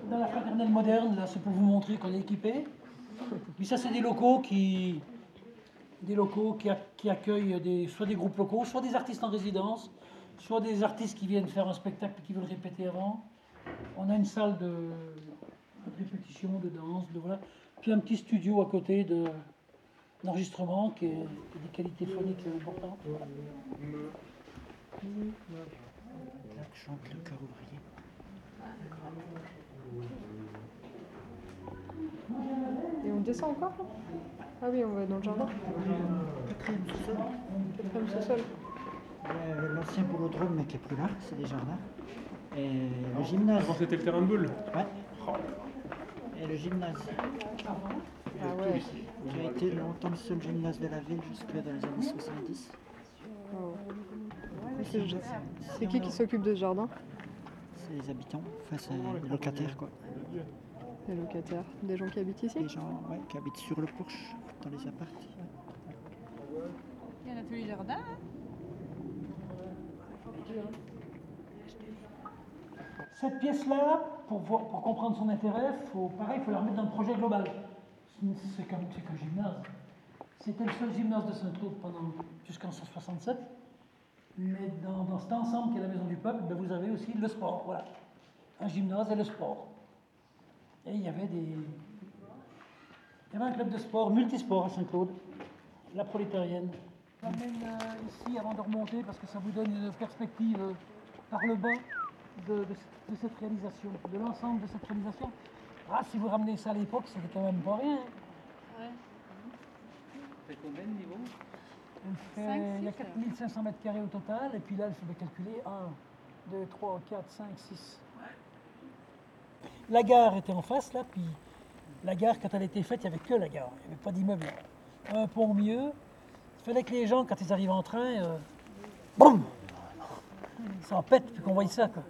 dans la fraternelle moderne, là, c'est pour vous montrer qu'on est équipé. Puis ça, c'est des locaux qui, des locaux qui, accueillent soit des groupes locaux, soit des artistes en résidence, soit des artistes qui viennent faire un spectacle et qui veulent répéter avant. On a une salle de, de répétition, de danse, de voilà. Puis un petit studio à côté de d'enregistrement qui, est- des qualités phoniques importantes. Voilà. Là que chante le cœur ouvrier. Et on descend encore là? Ah oui, on va dans le jardin. Quatrième sous-sol. Quatrième L'ancien boulodrome, mais qui est plus là, c'est des jardins. Et le gymnase. Avant c'était le terrain de boule. Ouais. Et le gymnase, Ah ouais. qui a été longtemps le seul gymnase de la ville jusque dans les années 70. Oh. C'est qui qui s'occupe de ce jardin C'est les habitants, enfin c'est les locataires quoi. Les locataires, des gens qui habitent ici Les gens ouais, qui habitent sur le porche, dans les apparts. Il y a un atelier jardin. hein Cette pièce-là, pour, comprendre son intérêt, faut, pareil, il faut la remettre dans le projet global. C'est comme qu'un gymnase. C'était le seul gymnase de Saint-Claude jusqu'en 1967. Mais dans, cet ensemble qui est la Maison du Peuple, ben, vous avez aussi le sport. Voilà. Un gymnase et le sport. Et il y avait des. Il y avait un club de sport, multisport à Saint-Claude, la prolétarienne. Je l'emmène euh, ici avant de remonter parce que ça vous donne une perspective euh, par le bas de, de cette- de cette réalisation, de l'ensemble de cette réalisation. Ah, si vous ramenez ça à l'époque, c'était quand même pas rien. C'est combien de niveaux? Il y a six, 4500 mètres carrés au total, et puis là, il faudrait calculer 1, 2, 3, 4, 5, 6. La gare était en face, là, puis la gare, quand elle a été faite, il n'y avait que la gare, il n'y avait pas d'immeuble. Un pont au milieu. Il fallait que les gens, quand ils arrivent en train, euh, boum Ça en pète, puis qu'on voie ça, quoi.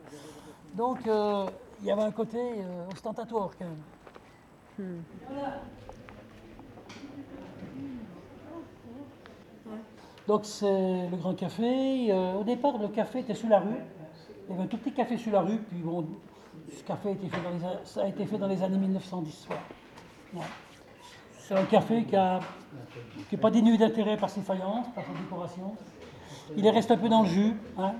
Donc, euh, il y avait un côté euh, ostentatoire, quand même. Donc c'est le Grand Café. Euh, au départ, le café était sous la rue. Il y avait un tout petit café sur la rue, puis bon, ce café a été fait dans les, ça a été fait dans les années 1910. C'est un café qui n'est pas dénué d'intérêt par ses faïences, par sa décoration. Il reste un peu dans le jus. Hein.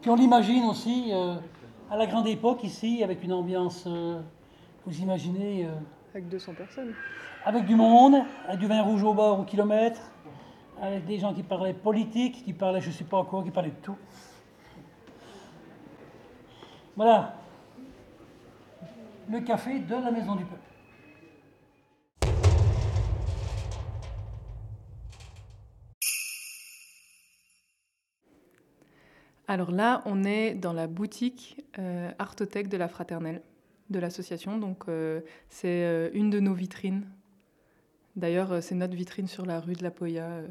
Puis on l'imagine aussi euh, à la grande époque ici, avec une ambiance, euh, vous imaginez... avec 200 personnes. Avec du monde, avec du vin rouge au bord au kilomètre, avec des gens qui parlaient politique, qui parlaient je ne sais pas quoi, qui parlaient de tout. Voilà le café de la Maison du Peuple. Alors là, on est dans la boutique euh, de la Fraternelle, de l'association. Donc euh, c'est euh, une de nos vitrines. D'ailleurs, c'est notre vitrine sur la rue de la Poya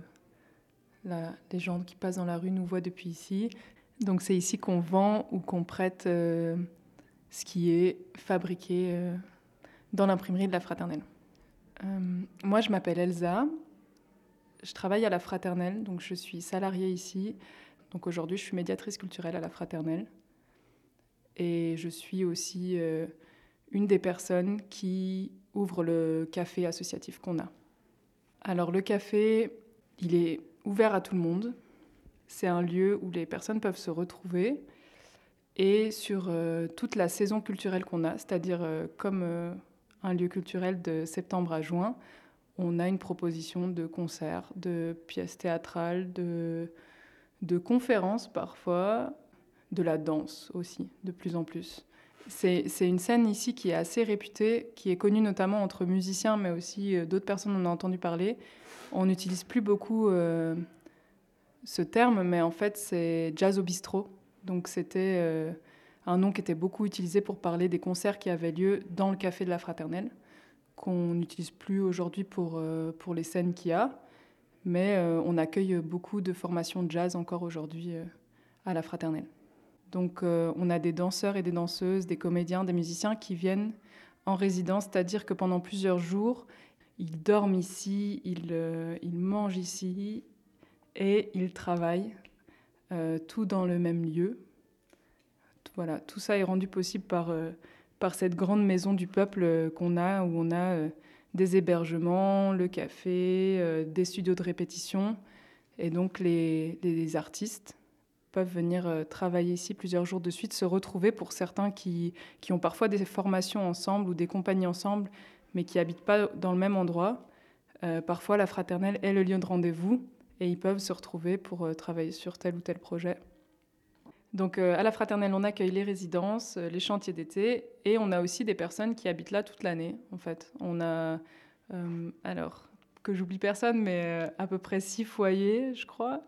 les gens qui passent dans la rue nous voient depuis ici. Donc c'est ici qu'on vend ou qu'on prête euh, ce qui est fabriqué euh, dans l'imprimerie de la Fraternelle. Euh, moi, je m'appelle Elsa. Je travaille à la Fraternelle, donc je suis salariée ici. Donc aujourd'hui, je suis médiatrice culturelle à la Fraternelle. Et je suis aussi une des personnes qui ouvre le café associatif qu'on a. Alors le café, il est ouvert à tout le monde. C'est un lieu où les personnes peuvent se retrouver. Et sur euh, toute la saison culturelle qu'on a, c'est-à-dire euh, comme euh, un lieu culturel de septembre à juin, on a une proposition de concerts, de pièces théâtrales, de, de conférences parfois, de la danse aussi, de plus en plus. C'est une scène ici qui est assez réputée, qui est connue notamment entre musiciens, mais aussi d'autres personnes on a entendu parler, on n'utilise plus beaucoup euh, ce terme, mais en fait, c'est jazz au bistrot. Donc, c'était euh, un nom qui était beaucoup utilisé pour parler des concerts qui avaient lieu dans le café de la Fraternelle, qu'on n'utilise plus aujourd'hui pour, euh, pour les scènes qu'il y a. Mais on accueille beaucoup de formations de jazz encore aujourd'hui à la Fraternelle. Donc, on a des danseurs et des danseuses, des comédiens, des musiciens qui viennent en résidence, c'est-à-dire que pendant plusieurs jours, ils dorment ici, ils, euh, mangent ici et ils travaillent, euh, tout dans le même lieu. Voilà, tout ça est rendu possible par, euh, par cette grande maison du peuple qu'on a, où on a des hébergements, le café, des studios de répétition. Et donc les, artistes peuvent venir travailler ici plusieurs jours de suite, se retrouver pour certains qui, qui ont parfois des formations ensemble ou des compagnies ensemble mais qui habitent pas dans le même endroit. Euh, parfois, la fraternelle est le lieu de rendez-vous et ils peuvent se retrouver pour euh, travailler sur tel ou tel projet. Donc, euh, à la fraternelle, on accueille les résidences, les chantiers d'été et on a aussi des personnes qui habitent là toute l'année. En fait, on a, alors que j'oublie personne, mais à peu près six foyers, je crois.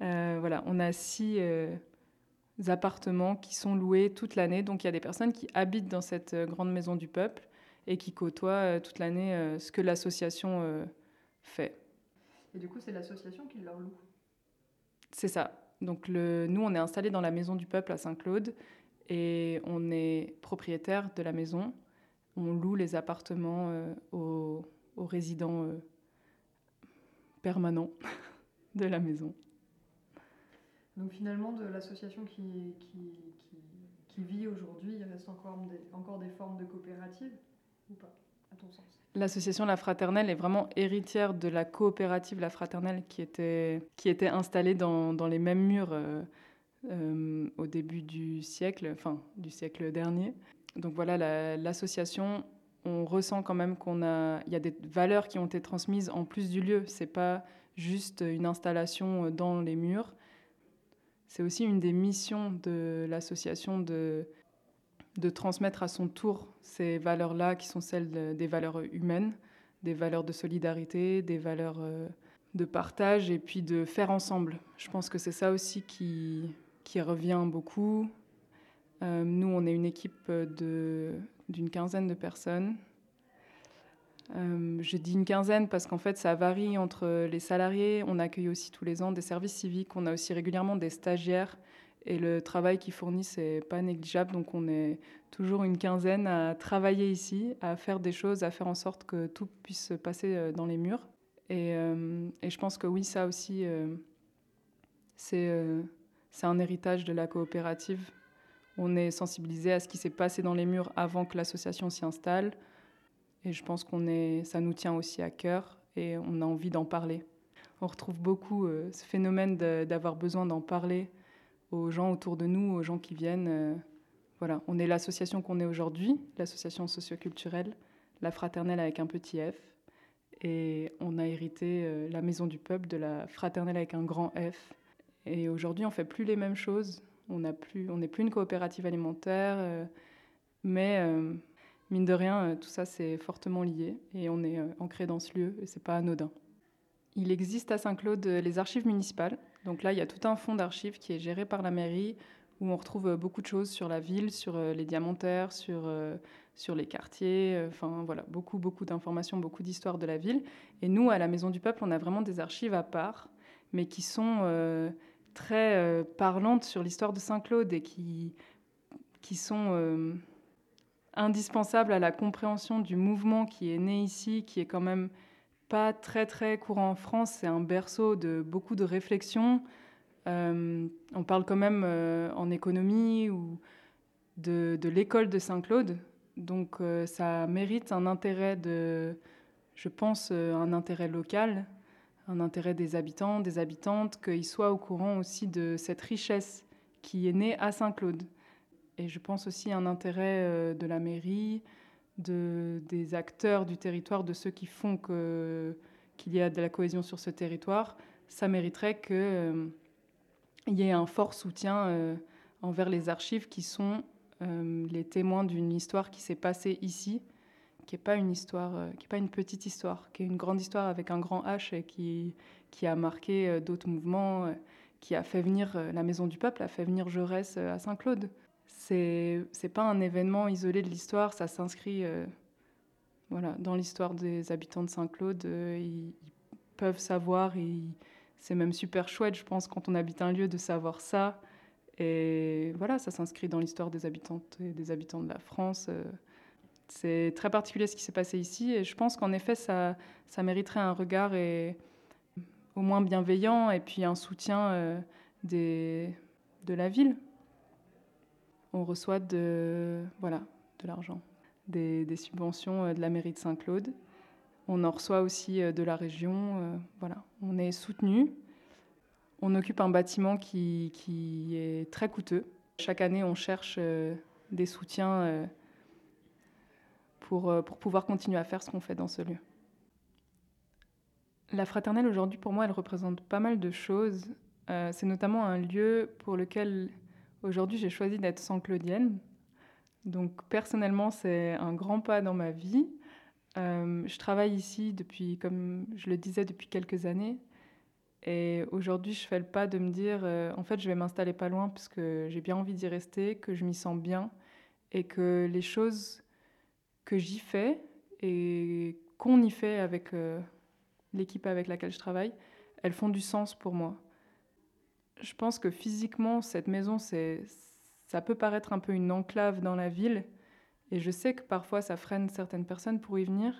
voilà, on a six appartements qui sont loués toute l'année. Donc, il y a des personnes qui habitent dans cette grande maison du peuple et qui côtoient euh, toute l'année euh, ce que l'association euh, fait. Et du coup, c'est l'association qui leur loue? C'est ça. Donc le, nous, on est installé dans la maison du peuple à Saint-Claude et on est propriétaire de la maison. On loue les appartements aux, aux, résidents permanents de la maison. Donc finalement, de l'association qui, vit aujourd'hui, il reste encore des, encore des formes de coopératives ou pas, L'association La Fraternelle est vraiment héritière de la coopérative La Fraternelle qui était, qui était installée dans, dans les mêmes murs euh, euh, au début du siècle, enfin du siècle dernier. Donc voilà, l'association, on ressent quand même qu'on a, y a des valeurs qui ont été transmises en plus du lieu. C'est pas juste une installation dans les murs. C'est aussi une des missions de l'association de de transmettre à son tour ces valeurs-là qui sont celles des valeurs humaines, des valeurs de solidarité, des valeurs euh, de partage et puis de faire ensemble. Je pense que c'est ça aussi qui, qui revient beaucoup. Euh, nous, on est une équipe d'une quinzaine de personnes. Euh, je dis une quinzaine parce qu'en fait, ça varie entre les salariés. On accueille aussi tous les ans des services civiques. On a aussi régulièrement des stagiaires Et le travail qu'ils fournissent n'est pas négligeable, donc on est toujours une quinzaine à travailler ici, à faire des choses, à faire en sorte que tout puisse se passer euh, dans les murs. Et, euh, et je pense que oui, ça aussi, euh, c'est un héritage de la coopérative. On est sensibilisé à ce qui s'est passé dans les murs avant que l'association s'y installe. Et je pense qu'on est, ça nous tient aussi à cœur et on a envie d'en parler. On retrouve beaucoup ce phénomène d'avoir besoin d'en parler aux gens autour de nous, aux gens qui viennent. Euh, voilà, on est l'association qu'on est aujourd'hui, l'association socioculturelle, la fraternelle avec un petit F. Et on a hérité euh, la maison du peuple de la fraternelle avec un grand F. Et aujourd'hui, on fait plus les mêmes choses. On n'est plus, plus une coopérative alimentaire, euh, mais mine de rien, tout ça c'est fortement lié et on est ancré dans ce lieu et c'est pas anodin. Il existe à Saint-Claude les archives municipales donc là, il y a tout un fonds d'archives qui est géré par la mairie où on retrouve euh, beaucoup de choses sur la ville, sur euh, les diamantaires, sur, euh, sur les quartiers, enfin voilà, beaucoup, beaucoup d'informations, beaucoup d'histoires de la ville. Et nous, à la Maison du Peuple, on a vraiment des archives à part, mais qui sont très parlantes sur l'histoire de Saint-Claude et qui, qui sont indispensables à la compréhension du mouvement qui est né ici, qui est quand même pas très très courant en France. C'est un berceau de beaucoup de réflexions. Euh, on parle quand même euh, en économie ou de, l'école de Saint-Claude. Donc euh, ça mérite un intérêt de, je pense, un intérêt local, un intérêt des habitants, des habitantes, qu'ils soient au courant aussi de cette richesse qui est née à Saint-Claude. Et je pense aussi un intérêt de la mairie, de, des acteurs du territoire, de ceux qui font que, qu'il y a de la cohésion sur ce territoire, ça mériterait qu'il euh, y ait un fort soutien euh, envers les archives qui sont euh, les témoins d'une histoire qui s'est passée ici, qui n'est pas une histoire, qui est pas une petite histoire, qui est une grande histoire avec un grand H et qui, qui a marqué d'autres mouvements, qui a fait venir la Maison du Peuple, a fait venir Jaurès à Saint-Claude c'est c'est pas un événement isolé de l'histoire, ça s'inscrit euh, voilà dans l'histoire des habitants de Saint-Claude. Euh, ils, peuvent savoir, c'est même super chouette, je pense, quand on habite un lieu de savoir ça. Et voilà, ça s'inscrit dans l'histoire des habitantes et des habitants de la France. Euh. c'est très particulier ce qui s'est passé ici, et je pense qu'en effet, ça, mériterait un regard et au moins bienveillant, et puis un soutien de la ville on reçoit de voilà de l'argent, des, subventions euh, de la mairie de Saint-Claude. On en reçoit aussi euh, de la région. Euh, voilà, on est soutenu. On occupe un bâtiment qui, qui, est très coûteux. Chaque année, on cherche des soutiens pour, pour pouvoir continuer à faire ce qu'on fait dans ce lieu. La fraternelle, aujourd'hui, pour moi, elle représente pas mal de choses. c'est notamment un lieu pour lequel Aujourd'hui, j'ai choisi d'être sans Claudienne. Donc personnellement, c'est un grand pas dans ma vie. Euh, je travaille ici depuis, comme je le disais, depuis quelques années. Et aujourd'hui, je fais le pas de me dire, euh, en fait, je vais m'installer pas loin parce que j'ai bien envie d'y rester, que je m'y sens bien et que les choses que j'y fais et qu'on y fait avec euh, l'équipe avec laquelle je travaille, elles font du sens pour moi je pense que physiquement, cette maison, c'est, ça peut paraître un peu une enclave dans la ville. Et je sais que parfois, ça freine certaines personnes pour y venir.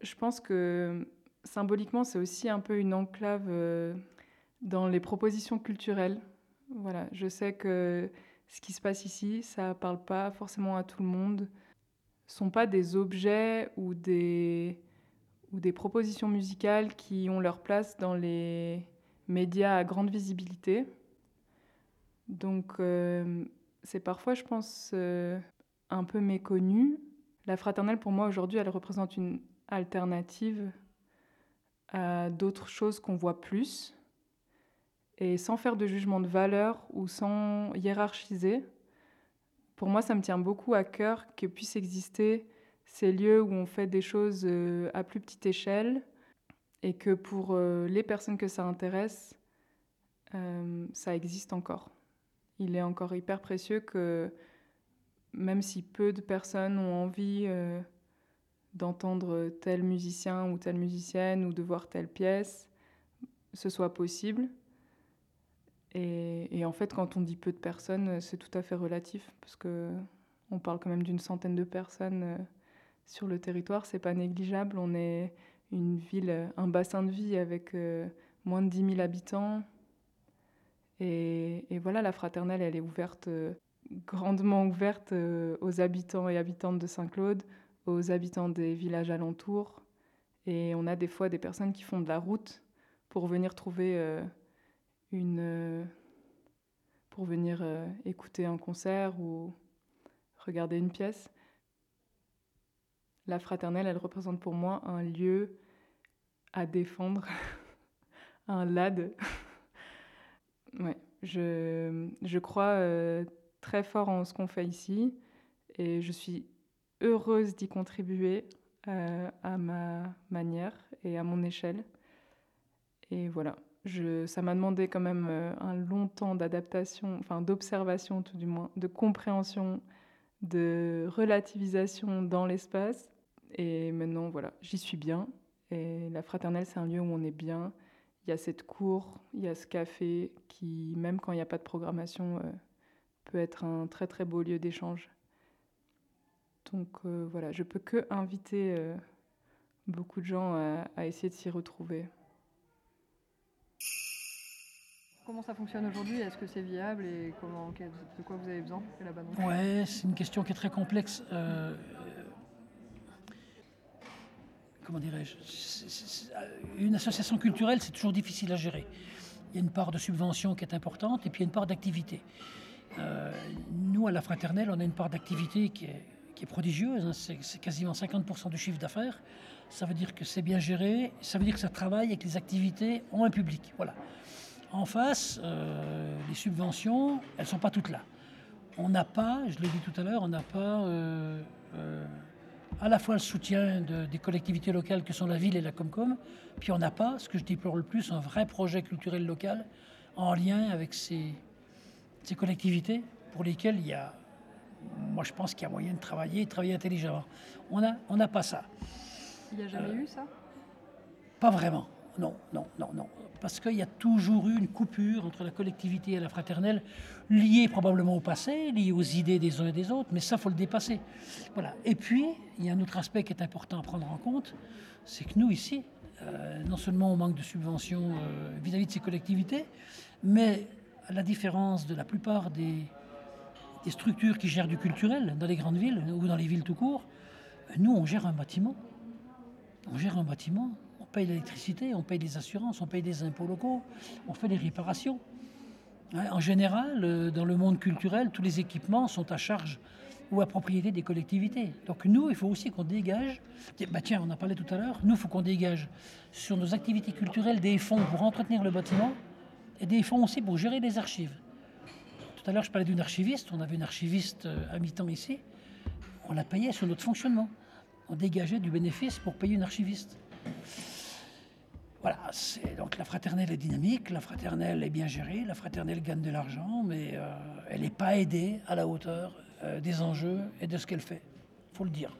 Je pense que symboliquement, c'est aussi un peu une enclave euh, dans les propositions culturelles. Voilà, je sais que ce qui se passe ici, ça ne parle pas forcément à tout le monde. Ce ne sont pas des objets ou des, ou des propositions musicales qui ont leur place dans les, médias à grande visibilité. Donc euh, c'est parfois, je pense, euh, un peu méconnu. La fraternelle, pour moi, aujourd'hui, elle représente une alternative à d'autres choses qu'on voit plus. Et sans faire de jugement de valeur ou sans hiérarchiser, pour moi, ça me tient beaucoup à cœur que puissent exister ces lieux où on fait des choses euh, à plus petite échelle, et que pour euh, les personnes que ça intéresse, euh, ça existe encore. Il est encore hyper précieux que même si peu de personnes ont envie euh, d'entendre tel musicien ou telle musicienne ou de voir telle pièce, ce soit possible. Et, en fait, quand on dit peu de personnes, c'est tout à fait relatif, parce que on parle quand même d'une centaine de personnes sur le territoire. C'est pas négligeable. Une ville, un bassin de vie avec euh, moins de 10 000 habitants. Et, voilà, la fraternelle, elle est ouverte, euh, grandement ouverte aux habitants et habitantes de Saint-Claude, aux habitants des villages alentours. Et on a des fois des personnes qui font de la route pour venir trouver une. pour venir écouter un concert ou regarder une pièce. La fraternelle, elle représente pour moi un lieu à défendre, un lad. ouais, je, je crois euh, très fort en ce qu'on fait ici et je suis heureuse d'y contribuer euh, à ma manière et à mon échelle. Et voilà, je, ça m'a demandé quand même euh, un long temps d'adaptation, enfin d'observation tout du moins, de compréhension de relativisation dans l'espace. Et maintenant, voilà, j'y suis bien. Et la fraternelle, c'est un lieu où on est bien. Il y a cette cour, il y a ce café qui, même quand il n'y a pas de programmation, euh, peut être un très très beau lieu d'échange. Donc euh, voilà, je peux que inviter euh, beaucoup de gens à essayer de s'y retrouver. Comment ça fonctionne aujourd'hui? Est-ce que c'est viable et comment, de quoi vous avez besoin? Ouais, c'est une question qui est très complexe. Euh, comment dirais-je Une association culturelle, c'est toujours difficile à gérer. Il y a une part de subvention qui est importante et puis il y a une part d'activité. Euh, nous, à la Fraternelle, on a une part d'activité qui est, prodigieuse. Hein. c'est quasiment 50% du chiffre d'affaires. Ça veut dire que c'est bien géré. Ça veut dire que ça travaille et que les activités ont un public. Voilà. En face, euh, les subventions, elles ne sont pas toutes là. On n'a pas, je l'ai dit tout à l'heure, on n'a pas euh, euh, à la fois le soutien des collectivités locales que sont la ville et la Comcom, puis on n'a pas, ce que je déplore le plus, un vrai projet culturel local en lien avec ces, ces collectivités pour lesquelles il y a, moi je pense qu'il y a moyen de travailler, de travailler intelligemment. On n'a on pas ça. Il n'y a jamais eu ça? Pas vraiment non, non, non, non. Parce qu'il y a toujours eu une coupure entre la collectivité et la fraternelle, liée probablement au passé, liée aux idées des uns et des autres, mais ça, faut le dépasser. Et puis, il y a un autre aspect qui est important à prendre en compte, c'est que nous, ici, euh, non seulement on manque de subventions euh, vis-à-vis de ces collectivités, mais à la différence de la plupart des, des structures qui gèrent du culturel dans les grandes villes ou dans les villes tout court, nous, on gère un bâtiment. On gère un bâtiment paye l'électricité, on paye les assurances, on paye des impôts locaux, on fait des réparations. Hein, en général, euh, dans le monde culturel, tous les équipements sont à charge ou à propriété des collectivités. Donc nous, il faut aussi qu'on dégage, bah tiens, on a parlé tout à l'heure, nous, il faut qu'on dégage sur nos activités culturelles des fonds pour entretenir le bâtiment et des fonds aussi pour gérer les archives. Tout à l'heure, je parlais d'une archiviste, on avait une archiviste euh, à mi-temps ici, on la payait sur notre fonctionnement. On dégageait du bénéfice pour payer une archiviste. Voilà, c'est donc la fraternelle est dynamique, la fraternelle est bien gérée, la fraternelle gagne de l'argent, mais euh, elle n'est pas aidée à la hauteur euh, des enjeux et de ce qu'elle fait. Il faut le dire.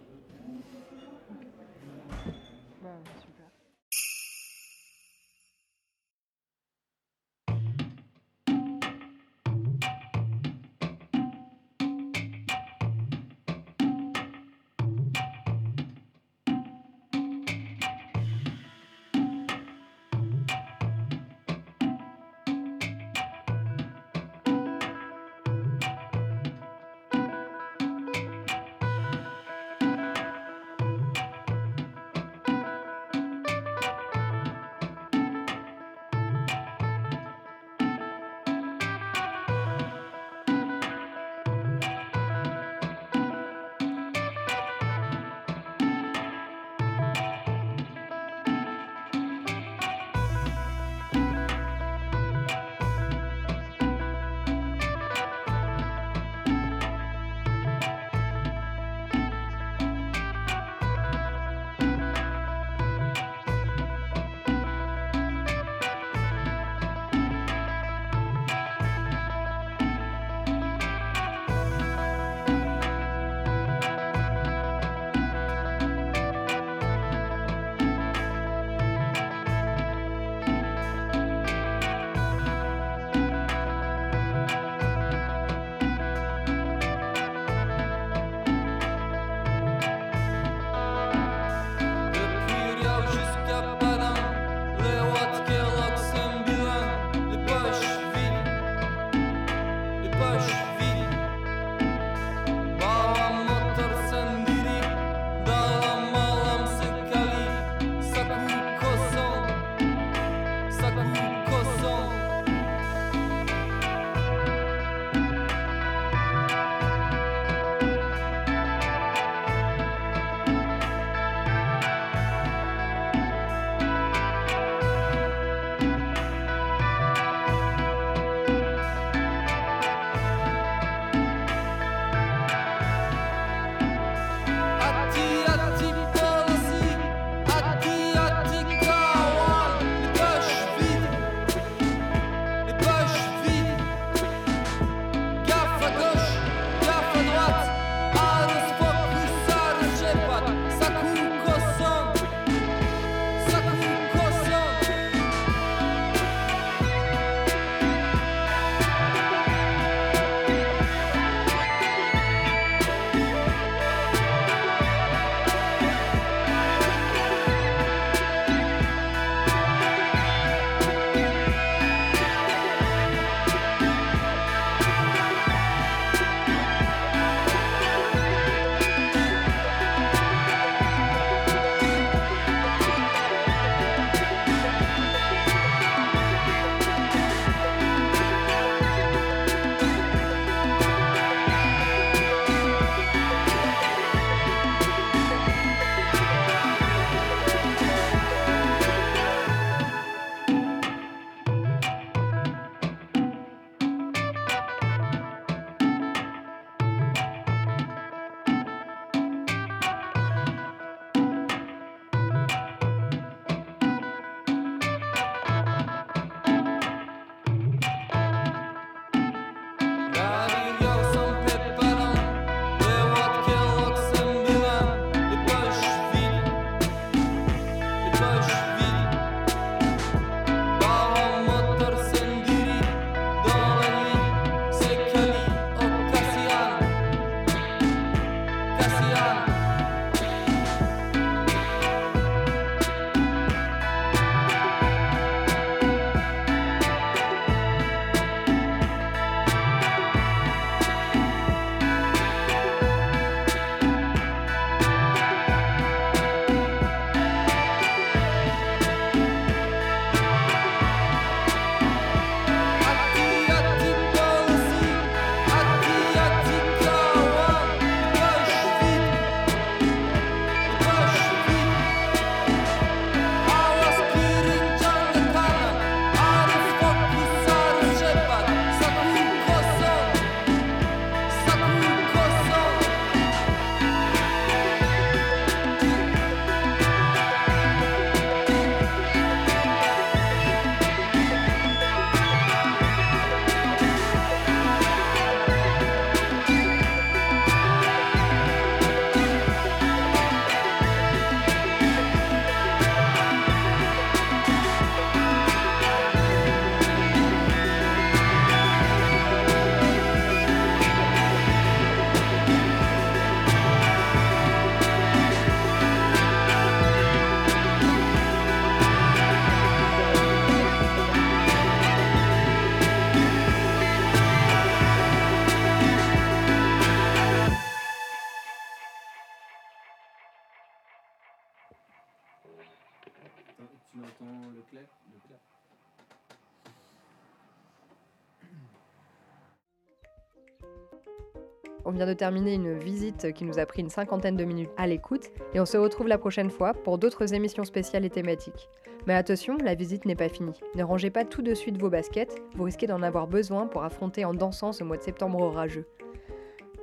De terminer une visite qui nous a pris une cinquantaine de minutes à l'écoute et on se retrouve la prochaine fois pour d'autres émissions spéciales et thématiques. Mais attention, la visite n'est pas finie. Ne rangez pas tout de suite vos baskets, vous risquez d'en avoir besoin pour affronter en dansant ce mois de septembre orageux.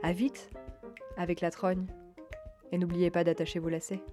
À vite avec la trogne et n'oubliez pas d'attacher vos lacets.